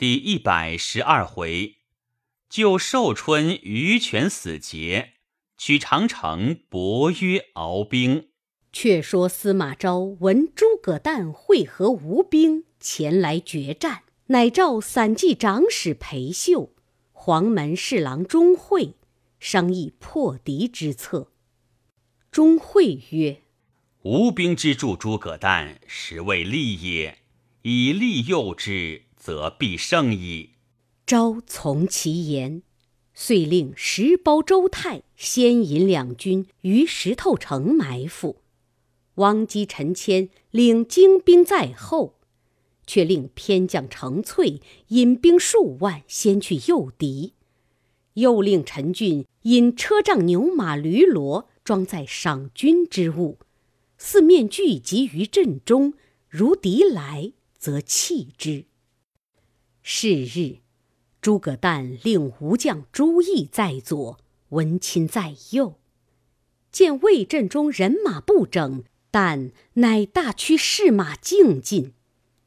第一百十二回，救寿春于权死节，取长城伯约敖兵。却说司马昭闻诸葛诞会合吴兵前来决战，乃召散骑长史裴秀、黄门侍郎钟会商议破敌之策。钟会曰：“吴兵之助诸葛诞，实为利也。以利诱之。”则必胜矣。昭从其言，遂令石包周泰先引两军于石头城埋伏。王基、陈谦领精兵在后，却令偏将程粹引兵数万先去诱敌。又令陈俊引车仗牛马驴骡装载赏军之物，四面聚集于阵中。如敌来，则弃之。是日，诸葛诞令吴将朱毅在左，文钦在右。见魏阵中人马不整，但乃大驱士马竞进。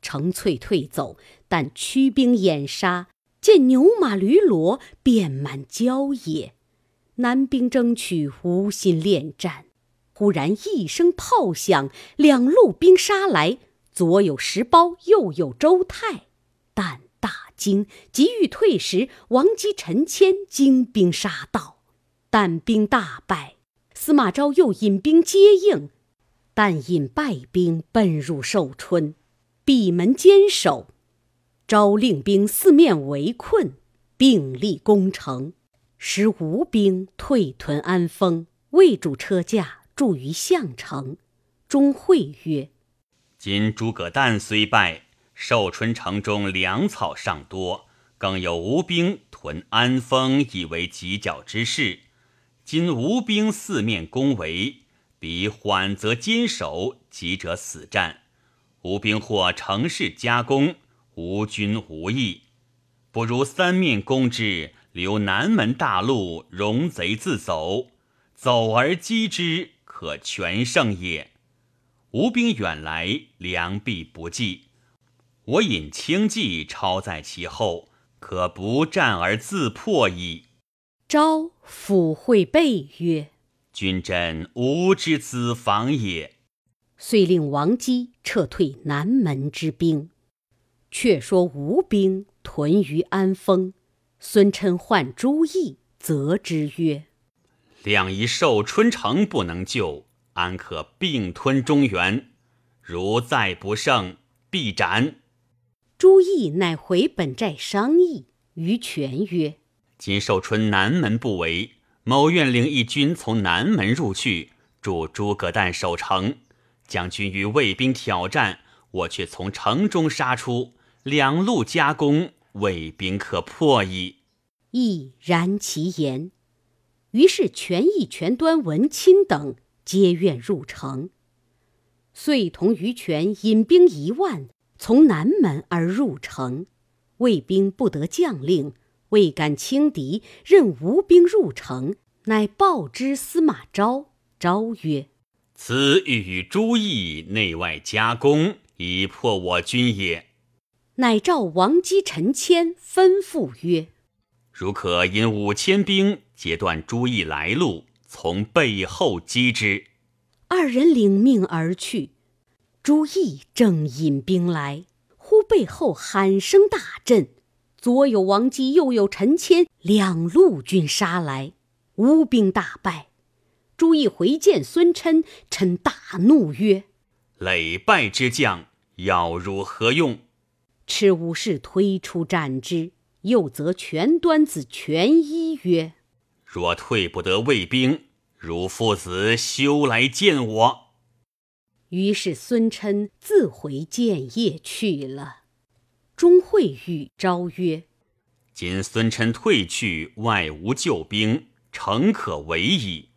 程粹退走，但驱兵掩杀，见牛马驴骡遍满郊野。南兵争取，无心恋战。忽然一声炮响，两路兵杀来，左有石苞，右有周泰，但。惊急欲退时，王基、陈谦精兵杀到，但兵大败。司马昭又引兵接应，但引败兵奔入寿春，闭门坚守。昭令兵四面围困，并力攻城，使吴兵退屯安丰。魏主车驾驻于项城。钟会曰：“今诸葛诞虽败。”寿春城中粮草尚多，更有吴兵屯安丰，以为犄角之势。今吴兵四面攻围，彼缓则坚守，急者死战。吴兵或乘势加攻，吴军无益。不如三面攻之，留南门大路，容贼自走，走而击之，可全胜也。吴兵远来，粮必不济。我引轻骑超在其后，可不战而自破矣。昭抚会备曰：“君真吾之子防也。”遂令王基撤退南门之兵。却说吴兵屯于安丰，孙琛唤朱毅，责之曰：“两仪寿春城不能救，安可并吞中原？如再不胜，必斩。”朱毅乃回本寨商议，于权曰：“今寿春南门不围，某愿领一军从南门入去，助诸葛诞守城。将军与魏兵挑战，我却从城中杀出，两路夹攻，魏兵可破矣。”亦然其言。于是权义、权端、文钦等皆愿入城，遂同于权引兵一万。从南门而入城，魏兵不得将令，未敢轻敌，任吴兵入城，乃报之司马昭。昭曰：“此欲与诸义内外夹攻，以破我军也。”乃召王基、陈谦，吩咐曰：“如可引五千兵截断诸义来路，从背后击之。”二人领命而去。朱毅正引兵来，忽背后喊声大震，左有王基，右有陈谦，两路军杀来，吴兵大败。朱毅回见孙琛，琛大怒曰：“累败之将，要如何用？”赤武士推出战之。又责全端子、全一曰：“若退不得魏兵，汝父子休来见我。”于是孙琛自回建业去了。钟会与昭曰：“今孙琛退去，外无救兵，诚可为矣。”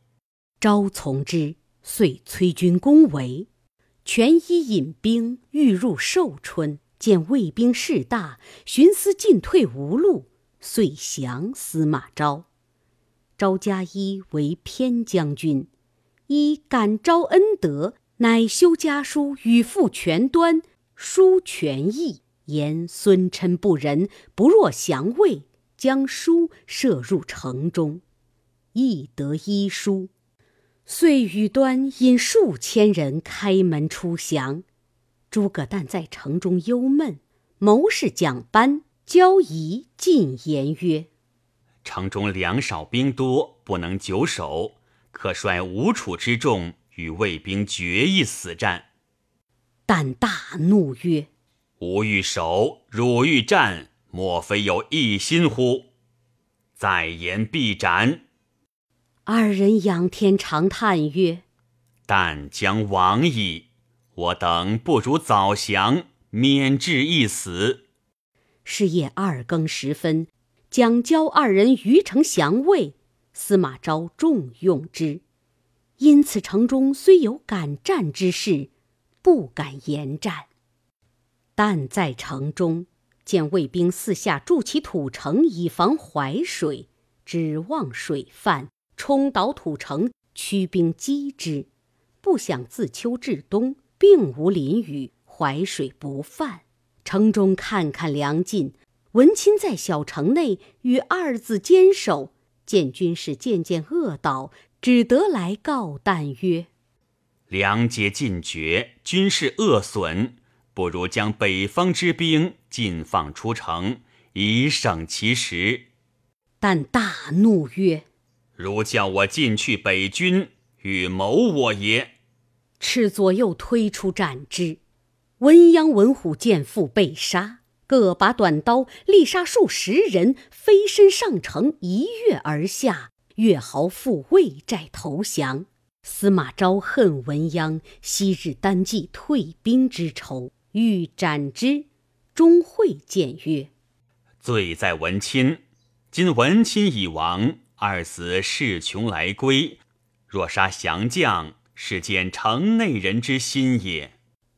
昭从之，遂催军攻围。权一引兵欲入寿春，见魏兵势大，寻思进退无路，遂降司马昭。昭加一为偏将军，一感昭恩德。乃修家书与父全端，书全义，言孙琛不仁，不若降魏，将书射入城中，亦得医书。遂与端引数千人开门出降。诸葛诞在城中忧闷，谋士蒋班、交仪进言曰：“城中粮少兵多，不能久守，可率吴楚之众与魏兵决一死战。”但大怒曰：“吾欲守，汝欲战，莫非有一心乎？再言必斩。”二人仰天长叹曰：“但将亡矣！我等不如早降，免至一死。”是夜二更时分，蒋交二人于城降魏，司马昭重用之，因此城中虽有敢战之士，不敢言战。但在城中见魏兵四下筑起土城，以防淮水，指望水泛。冲倒土城，驱兵击之，不想自秋至冬，并无淋雨，淮水不泛。城中看看粮尽，文钦在小城内与二子坚守，见军士渐渐饿倒，只得来告旦曰：“粮皆尽绝，军士饿损，不如将北方之兵尽放出城，以省其时。”但大怒曰：如叫我进去北军，与谋我也。赤左右推出斩之。文鸯、文虎见父被杀，各把短刀，力杀数十人，飞身上城，一跃而下。越豪赴魏寨投降。司马昭恨文鸯，昔日单骑退兵之仇，欲斩之。钟会谏曰：“罪在文钦，今文钦已亡。”二子势穷来归，若杀降将，是见城内人之心也。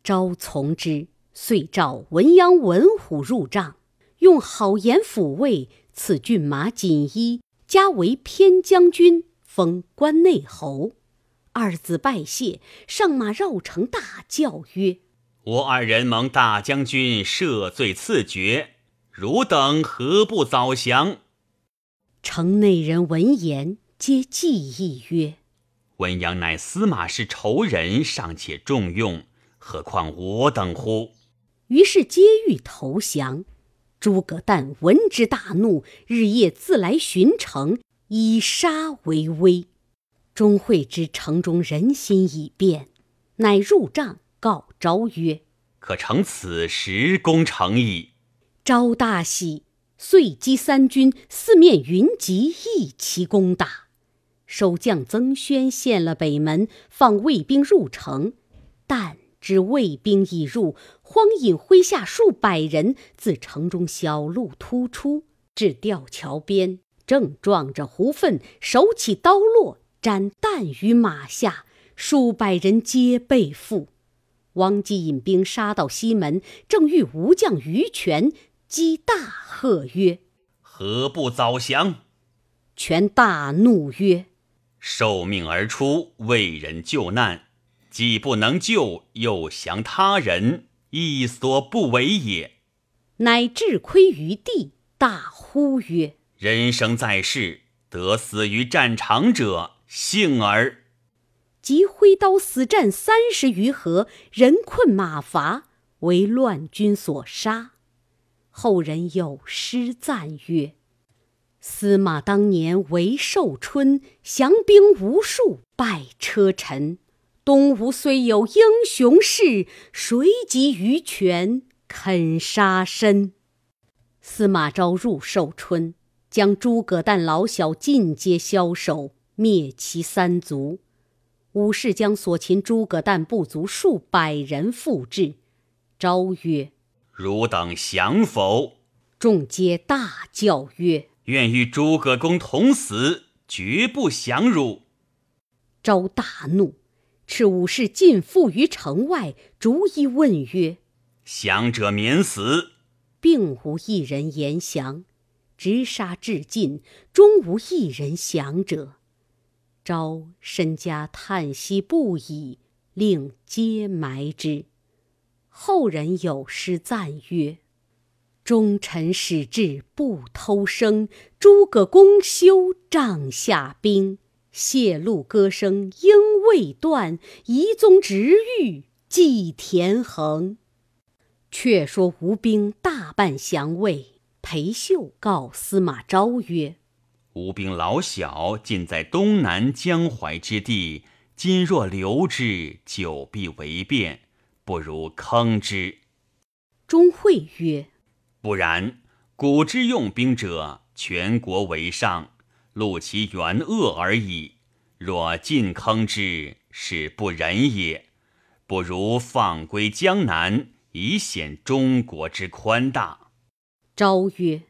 昭从之，遂召文鸯、文虎入帐，用好言抚慰，赐骏马锦衣，加为偏将军，封关内侯。二子拜谢，上马绕城，大叫曰：“我二人蒙大将军赦罪赐爵，汝等何不早降？”城内人闻言，皆计议曰：“文鸯乃司马氏仇人，尚且重用，何况我等乎？”于是皆欲投降。诸葛诞闻之大怒，日夜自来巡城，以杀为威。钟会知城中人心已变，乃入帐告昭曰：“可乘此时攻城矣。”昭大喜。遂击三军，四面云集，一齐攻打。守将曾宣陷了北门，放卫兵入城。但知魏兵已入，荒引麾下数百人自城中小路突出，至吊桥边，正撞着胡奋，手起刀落，斩旦于马下，数百人皆被缚。王基引兵杀到西门，正遇吴将于权。击大喝曰：“何不早降？”权大怒曰：“受命而出，为人救难，既不能救，又降他人，亦所不为也。”乃至亏于地，大呼曰：“人生在世，得死于战场者，幸而！”即挥刀死战三十余合，人困马乏，为乱军所杀。后人有诗赞曰：“司马当年为寿春，降兵无数败车臣。东吴虽有英雄士，谁及于权肯杀身？”司马昭入寿春，将诸葛诞老小尽皆枭首，灭其三族。武士将所擒诸葛诞部族数百人复至，昭曰。汝等降否？众皆大叫曰：“愿与诸葛公同死，绝不降汝。”昭大怒，斥武士尽缚于城外，逐一问曰：“降者免死？”并无一人言降，直杀至尽，终无一人降者。昭身家叹息不已，令皆埋之。后人有诗赞曰：“忠臣使至不偷生，诸葛公休帐下冰。谢露歌声应未断，遗宗直欲祭田横。却说吴兵大半降魏，裴秀告司马昭曰：“吴兵老小，尽在东南江淮之地，今若留之，久必为变，不如坑之。”钟会曰：“不然，古之用兵者，全国为上。”戮其原恶而已。若尽坑之，是不仁也。不如放归江南，以显中国之宽大。昭曰：“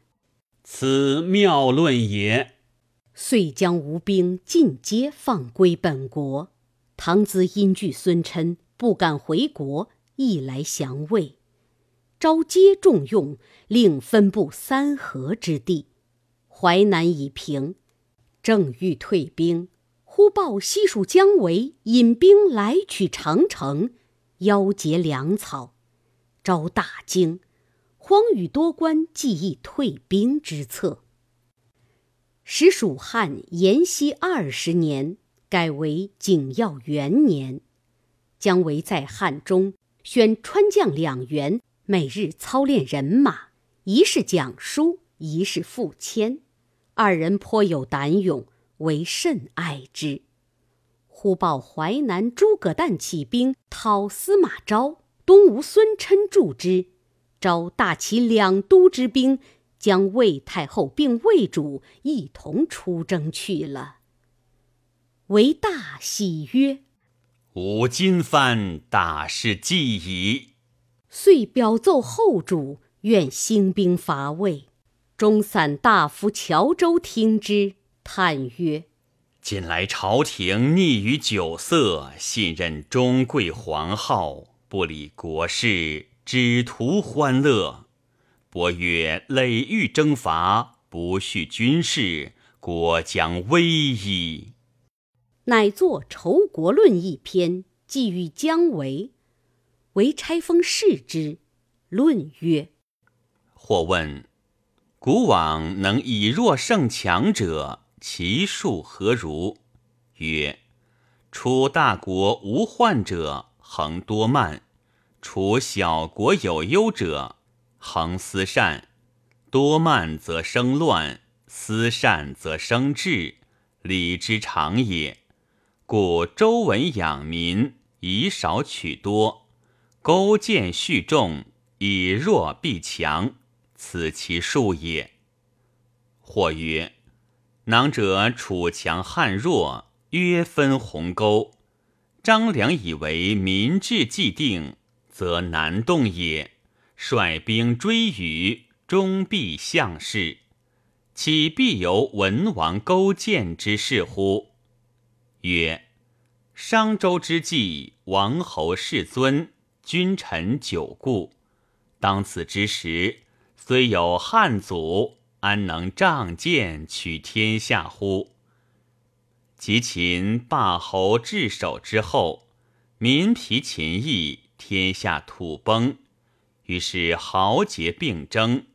此妙论也。”遂将吴兵尽皆放归本国。唐咨因惧孙琛，不敢回国，亦来降魏。昭皆重用，令分布三河之地。淮南以平。正欲退兵，忽报西蜀姜维引兵来取长城，邀劫粮草。昭大惊，慌与多官计议退兵之策。使蜀汉延熙二十年，改为景耀元年。姜维在汉中选川将两员，每日操练人马，一是讲书，一是复签。二人颇有胆勇，为甚爱之。忽报淮南诸葛诞起兵讨司马昭，东吴孙琛助之。昭大齐两都之兵，将魏太后并魏主一同出征去了。为大喜曰：“吾今番大事既矣。”遂表奏后主，愿兴兵伐魏。中散大夫乔州听之，叹曰：“近来朝廷溺于酒色，信任中贵皇后，不理国事，只图欢乐。伯曰：累欲征伐，不恤军事，国将危矣。”乃作《仇国论》一篇，寄予姜维。为差封视之，论曰：“或问。”古往能以弱胜强者，其数何如？曰：处大国无患者，恒多慢；处小国有忧者，恒思善。多慢则生乱，思善则生智，礼之常也。故周文养民，以少取多；勾践蓄众，以弱必强。此其数也。或曰：囊者楚强汉弱，约分鸿沟。张良以为民志既定，则难动也。率兵追于，终必向事。岂必由文王勾践之事乎？曰：商周之际，王侯世尊，君臣久固。当此之时。虽有汉祖，安能仗剑取天下乎？及秦霸侯治守之后，民疲秦役，天下土崩，于是豪杰并争。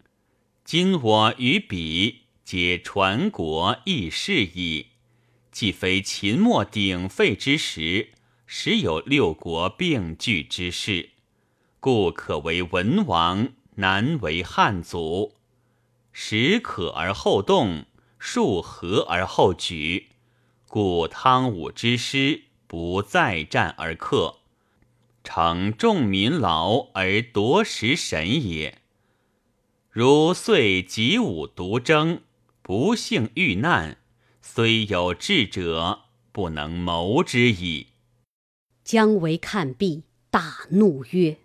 今我与彼，皆传国义士矣。既非秦末鼎沸之时，时有六国并聚之势，故可为文王。难为汉族，时可而后动，数和而后举，故汤武之师不再战而克，成众民劳而夺食神也。如遂及武独争，不幸遇难，虽有智者，不能谋之矣。姜维看毕，大怒曰。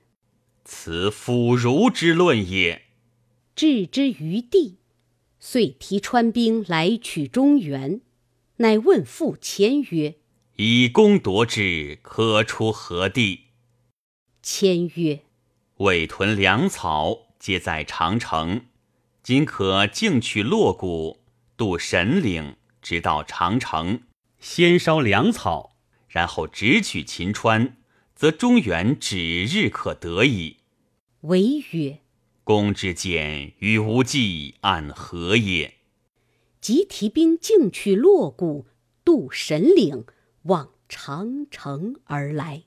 此腐儒之论也。置之于地，遂提川兵来取中原。乃问傅谦曰：“以攻夺之，可出何地？”谦曰：“未屯粮草，皆在长城。今可径取洛谷，渡神岭，直到长城，先烧粮草，然后直取秦川，则中原指日可得矣。”为曰：“公之见与无忌暗合也。”即提兵径去洛谷，渡神岭，往长城而来。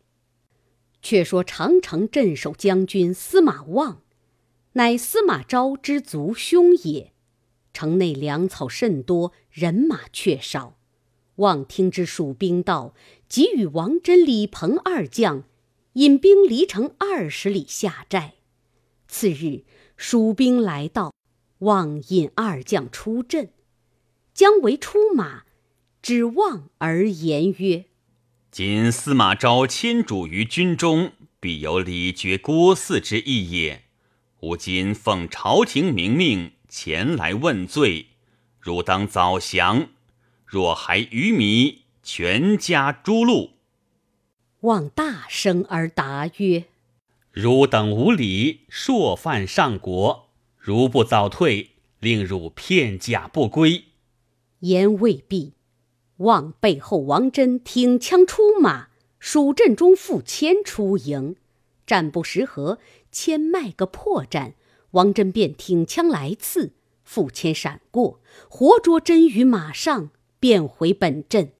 却说长城镇守将军司马望，乃司马昭之族兄也。城内粮草甚多，人马却少。望听之蜀兵到，即与王真、李鹏二将引兵离城二十里下寨。次日，蜀兵来到，望引二将出阵。姜维出马，指望而言曰。今司马昭迁主于军中，必有礼绝郭汜之意也。吾今奉朝廷明命前来问罪，汝当早降。若还愚迷，全家诛戮。望大声而答曰：“汝等无礼，朔犯上国。如不早退，令汝片甲不归。”言未毕。望背后王真挺枪出马，蜀阵中复迁出营，战不十合，谦迈个破绽，王真便挺枪来刺，傅谦闪过，活捉真于马上，便回本阵。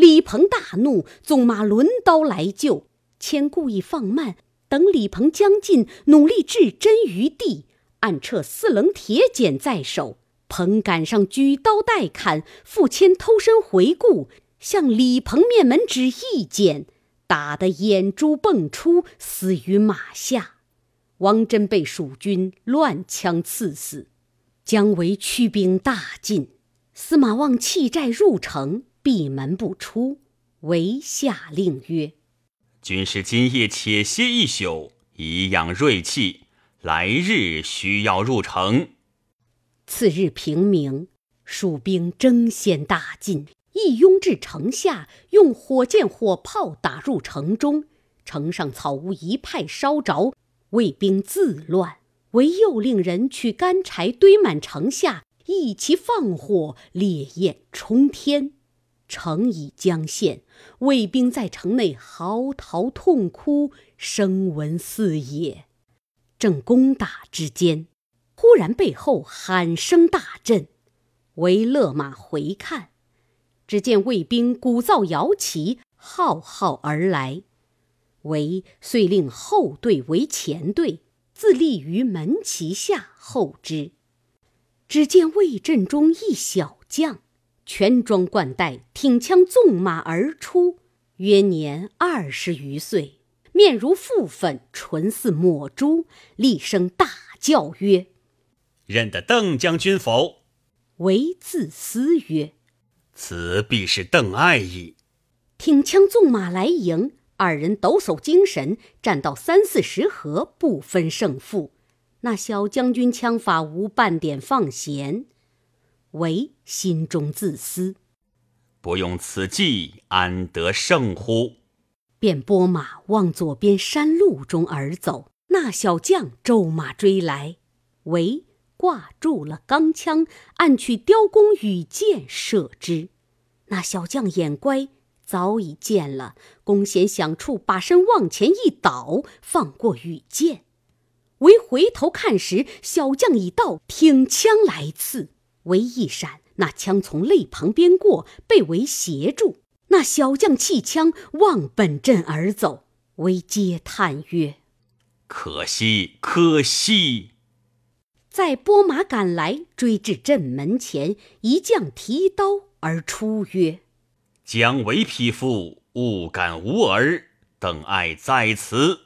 李鹏大怒，纵马抡刀来救，谦故意放慢，等李鹏将近，努力置真于地，暗撤四棱铁锏在手。鹏赶上，举刀待砍，傅谦偷身回顾，向李鹏面门指一剪，打得眼珠迸出，死于马下。王真被蜀军乱枪刺死。姜维驱兵大进，司马望弃寨入城，闭门不出。唯下令曰：“军师今夜且歇一宿，以养锐气，来日需要入城。”次日平明，蜀兵争先大进，一拥至城下，用火箭、火炮打入城中。城上草屋一派烧着，魏兵自乱。唯又令人取干柴堆满城下，一齐放火，烈焰冲天。城已将陷，魏兵在城内嚎啕痛哭，声闻四野。正攻打之间。忽然背后喊声大震，为勒马回看，只见魏兵鼓噪摇旗，浩浩而来。为遂令后队为前队，自立于门旗下候之。只见魏阵中一小将，全装冠带，挺枪纵马而出，约年二十余岁，面如覆粉，唇似抹朱，厉声大叫曰。认得邓将军否？唯自思曰：“此必是邓艾矣。”挺枪纵马来迎，二人抖擞精神，战到三四十合，不分胜负。那小将军枪法无半点放闲，唯心中自私：“不用此计，安得胜乎？”便拨马往左边山路中而走。那小将骤马追来，唯。挂住了钢枪，暗取雕弓羽箭射之。那小将眼乖，早已见了弓弦响处，把身往前一倒，放过羽箭。唯回头看时，小将已到，挺枪来刺。唯一闪，那枪从肋旁边过，被为挟住。那小将弃枪，望本阵而走。为嗟叹曰：“可惜，可惜。”再拨马赶来，追至阵门前，一将提刀而出曰：“姜维匹夫，勿敢无儿。邓艾在此。”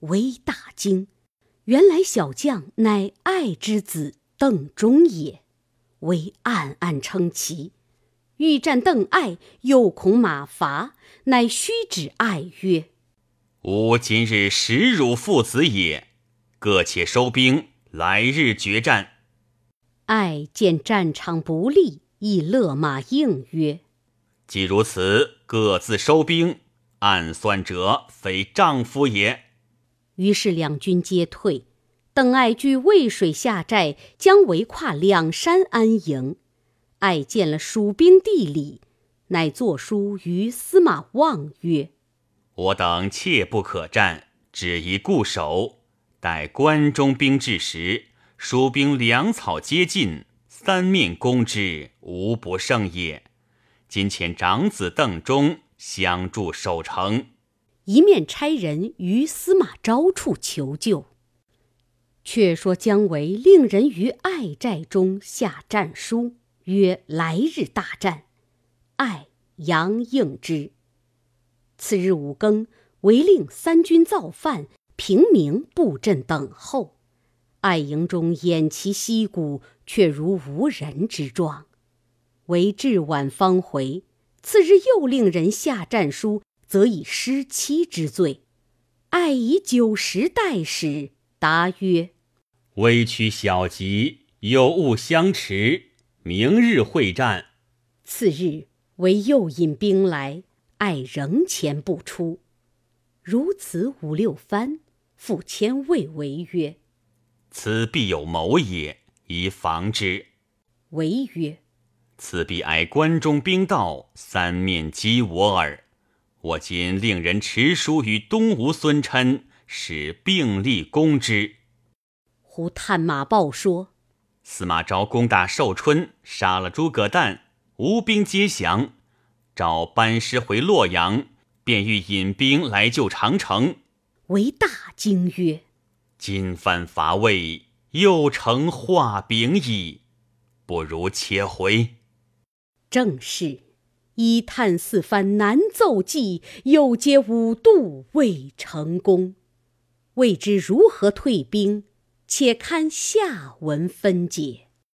为大惊，原来小将乃爱之子邓忠也。为暗暗称奇，欲战邓艾，又恐马乏，乃虚指艾曰：“吾今日实汝父子也，各且收兵。”来日决战。艾见战场不利，亦勒马应曰：“既如此，各自收兵。暗算者，非丈夫也。”于是两军皆退。邓艾据渭水下寨，将围跨两山安营。艾见了蜀兵地理，乃作书于司马望曰：“我等切不可战，只宜固守。”待关中兵至时，蜀兵粮草皆尽，三面攻之，无不胜也。今遣长子邓忠相助守城，一面差人于司马昭处求救。却说姜维令人于爱寨中下战书，曰：“来日大战。”爱杨应之。次日五更，为令三军造饭，平明布阵等候。爱营中偃旗息鼓，却如无人之状。为至晚方回。次日又令人下战书，则以失期之罪。爱以酒食待使，答曰：“微屈小疾，有误相持，明日会战。”次日为又引兵来，爱仍前不出。如此五六番，复迁魏为曰。此必有谋也，宜防之。为曰：“此必挨关中兵道，三面击我耳。我今令人持书与东吴孙琛，使并力攻之。”忽探马报说：“司马昭攻打寿春，杀了诸葛诞，吴兵皆降。召班师回洛阳，便欲引兵来救长城。”为大惊曰。今番伐魏，又成画饼矣。不如且回。正是一探四番难奏计，又皆五度未成功。未知如何退兵，且看下文分解。